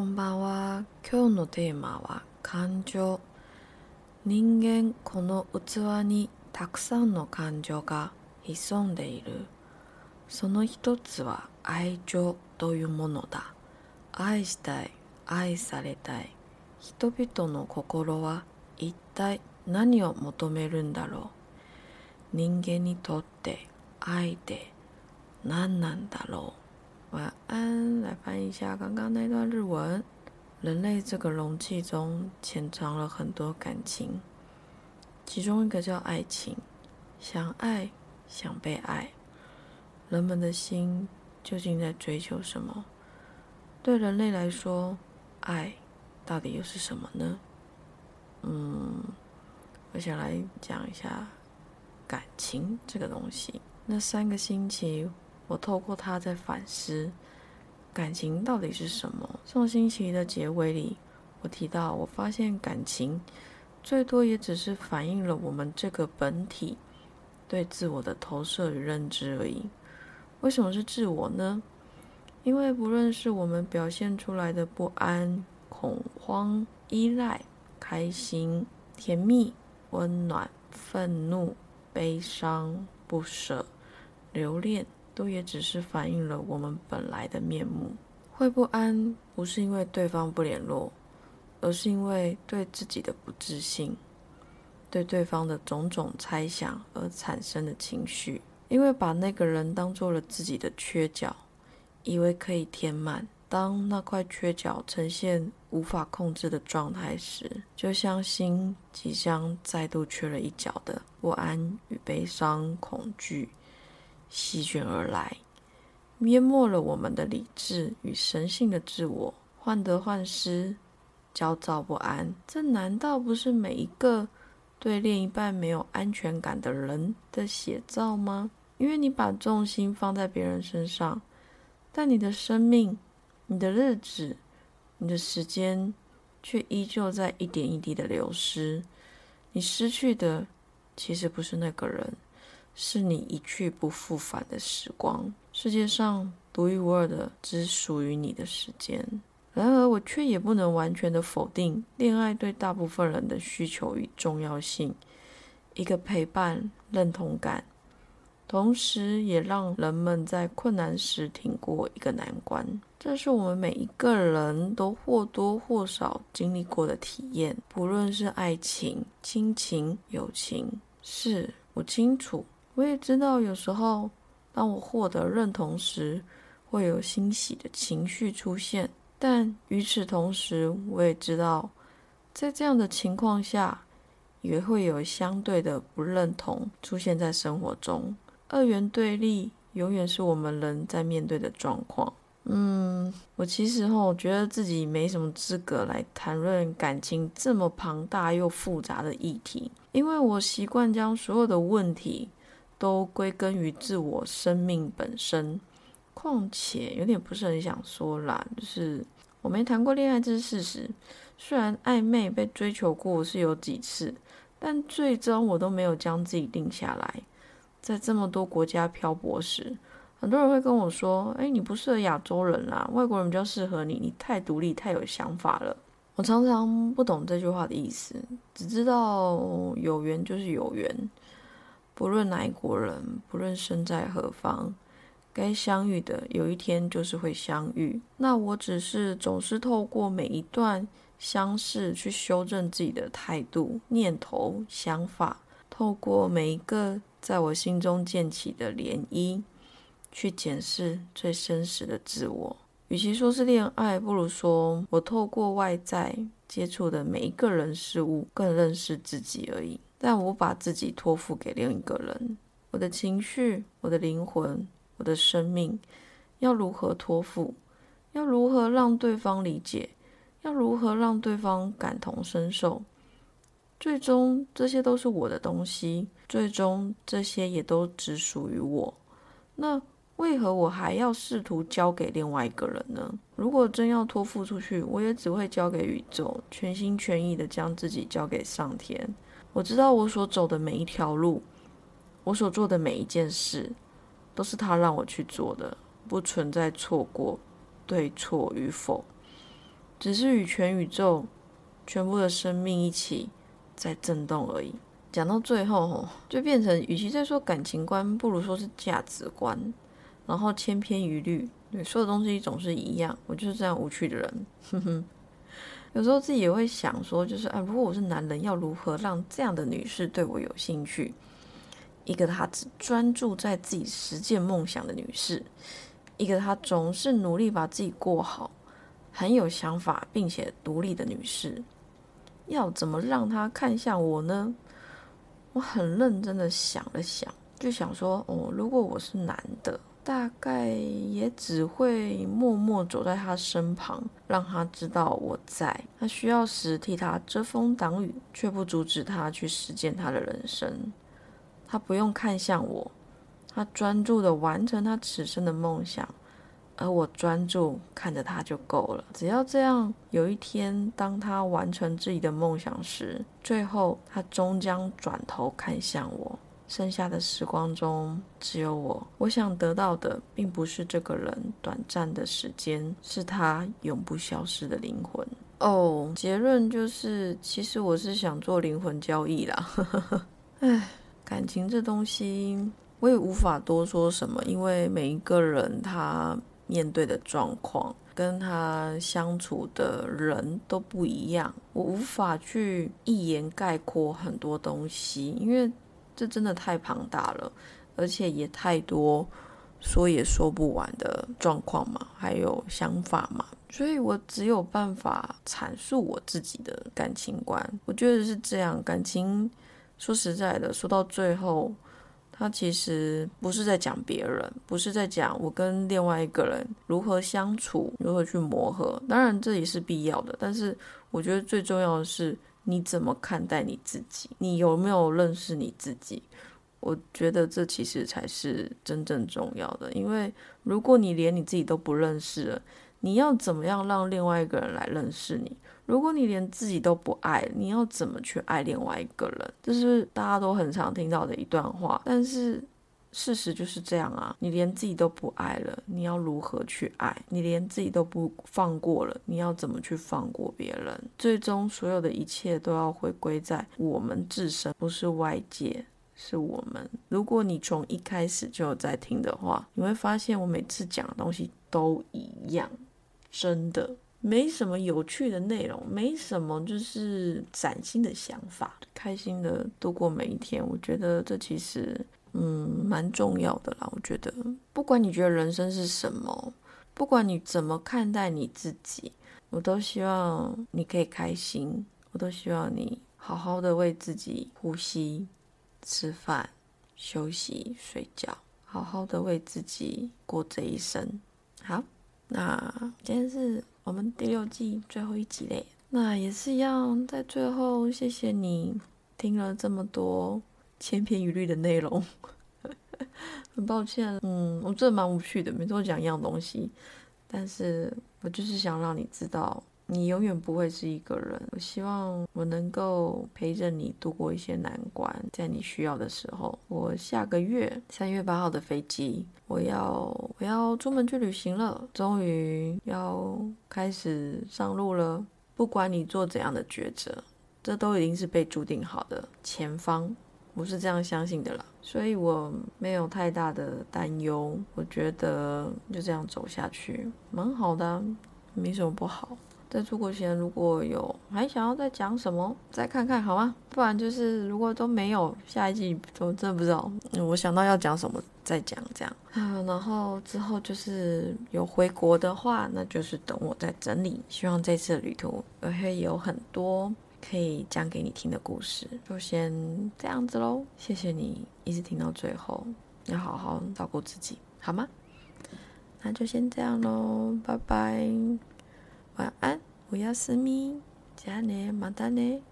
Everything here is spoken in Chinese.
こんばんは。今日のテーマは感情。人間この器にたくさんの感情が潜んでいる。その一つは愛情というものだ。愛したい、愛されたい。人々の心は一体何を求めるんだろう。人間にとって愛って何なんだろう。晚安，来翻译一下刚刚那段日文。人类这个容器中潜藏了很多感情，其中一个叫爱情，想爱，想被爱。人们的心究竟在追求什么？对人类来说，爱到底又是什么呢？嗯，我想来讲一下感情这个东西。那三个星期，我透过它在反思。感情到底是什么？上星期的结尾里，我提到，我发现感情最多也只是反映了我们这个本体对自我的投射与认知而已。为什么是自我呢？因为不论是我们表现出来的不安、恐慌、依赖、开心、甜蜜、温暖、愤怒、悲伤、不舍、留恋。都也只是反映了我们本来的面目。会不安，不是因为对方不联络，而是因为对自己的不自信，对对方的种种猜想而产生的情绪。因为把那个人当做了自己的缺角，以为可以填满。当那块缺角呈现无法控制的状态时，就像心即将再度缺了一角的不安与悲伤、恐惧。席卷而来，淹没了我们的理智与神性的自我，患得患失，焦躁不安。这难道不是每一个对另一半没有安全感的人的写照吗？因为你把重心放在别人身上，但你的生命、你的日子、你的时间，却依旧在一点一滴的流失。你失去的，其实不是那个人。是你一去不复返的时光，世界上独一无二的，只属于你的时间。然而，我却也不能完全的否定恋爱对大部分人的需求与重要性。一个陪伴、认同感，同时也让人们在困难时挺过一个难关。这是我们每一个人都或多或少经历过的体验，不论是爱情、亲情、友情。是我清楚。我也知道，有时候当我获得认同时，会有欣喜的情绪出现。但与此同时，我也知道，在这样的情况下，也会有相对的不认同出现在生活中。二元对立永远是我们人在面对的状况。嗯，我其实哈，我觉得自己没什么资格来谈论感情这么庞大又复杂的议题，因为我习惯将所有的问题。都归根于自我生命本身，况且有点不是很想说啦，就是我没谈过恋爱这是事实。虽然暧昧被追求过是有几次，但最终我都没有将自己定下来。在这么多国家漂泊时，很多人会跟我说：“哎，你不适合亚洲人啦，外国人比较适合你，你太独立，太有想法了。”我常常不懂这句话的意思，只知道有缘就是有缘。不论哪一国人，不论身在何方，该相遇的有一天就是会相遇。那我只是总是透过每一段相识去修正自己的态度、念头、想法，透过每一个在我心中溅起的涟漪，去检视最真实的自我。与其说是恋爱，不如说我透过外在接触的每一个人事物，更认识自己而已。但我把自己托付给另一个人，我的情绪、我的灵魂、我的生命，要如何托付？要如何让对方理解？要如何让对方感同身受？最终，这些都是我的东西，最终这些也都只属于我。那为何我还要试图交给另外一个人呢？如果真要托付出去，我也只会交给宇宙，全心全意的将自己交给上天。我知道我所走的每一条路，我所做的每一件事，都是他让我去做的，不存在错过、对错与否。只是与全宇宙全部的生命一起在震动而已。讲到最后，吼就变成与其在说感情观，不如说是价值观，然后千篇一律，对所有东西总是一样。我就是这样无趣的人，哼哼。有时候自己也会想说，就是啊，如果我是男人，要如何让这样的女士对我有兴趣？一个她只专注在自己实践梦想的女士，一个她总是努力把自己过好、很有想法并且独立的女士，要怎么让她看向我呢？我很认真的想了想，就想说，哦，如果我是男的。大概也只会默默走在他身旁，让他知道我在。他需要时替他遮风挡雨，却不阻止他去实践他的人生。他不用看向我，他专注的完成他此生的梦想，而我专注看着他就够了。只要这样，有一天当他完成自己的梦想时，最后他终将转头看向我。剩下的时光中只有我。我想得到的，并不是这个人短暂的时间，是他永不消失的灵魂。哦，结论就是，其实我是想做灵魂交易啦。唉，感情这东西，我也无法多说什么，因为每一个人他面对的状况，跟他相处的人都不一样，我无法去一言概括很多东西，因为。这真的太庞大了，而且也太多说也说不完的状况嘛，还有想法嘛，所以我只有办法阐述我自己的感情观。我觉得是这样，感情说实在的，说到最后，他其实不是在讲别人，不是在讲我跟另外一个人如何相处，如何去磨合。当然这也是必要的，但是我觉得最重要的是。你怎么看待你自己？你有没有认识你自己？我觉得这其实才是真正重要的。因为如果你连你自己都不认识了，你要怎么样让另外一个人来认识你？如果你连自己都不爱，你要怎么去爱另外一个人？这是大家都很常听到的一段话，但是。事实就是这样啊！你连自己都不爱了，你要如何去爱？你连自己都不放过了，你要怎么去放过别人？最终，所有的一切都要回归在我们自身，不是外界，是我们。如果你从一开始就有在听的话，你会发现我每次讲的东西都一样，真的没什么有趣的内容，没什么就是崭新的想法，开心的度过每一天。我觉得这其实。嗯，蛮重要的啦。我觉得，不管你觉得人生是什么，不管你怎么看待你自己，我都希望你可以开心。我都希望你好好的为自己呼吸、吃饭、休息、睡觉，好好的为自己过这一生。好，那今天是我们第六季最后一集嘞。那也是一样，在最后，谢谢你听了这么多。千篇一律的内容，很抱歉，嗯，我真的蛮无趣的，每次都讲一样东西，但是我就是想让你知道，你永远不会是一个人。我希望我能够陪着你度过一些难关，在你需要的时候。我下个月三月八号的飞机，我要我要出门去旅行了，终于要开始上路了。不管你做怎样的抉择，这都已经是被注定好的前方。我是这样相信的啦，所以我没有太大的担忧。我觉得就这样走下去蛮好的，没什么不好。在出国前如果有还想要再讲什么，再看看好吗？不然就是如果都没有，下一季我真的不知道。我想到要讲什么再讲这样。然后之后就是有回国的话，那就是等我再整理。希望这次旅途我会有很多。可以讲给你听的故事，就先这样子喽。谢谢你一直听到最后，要好好照顾自己，好吗？那就先这样喽，拜拜，晚安，我要思密，加呢，马达呢。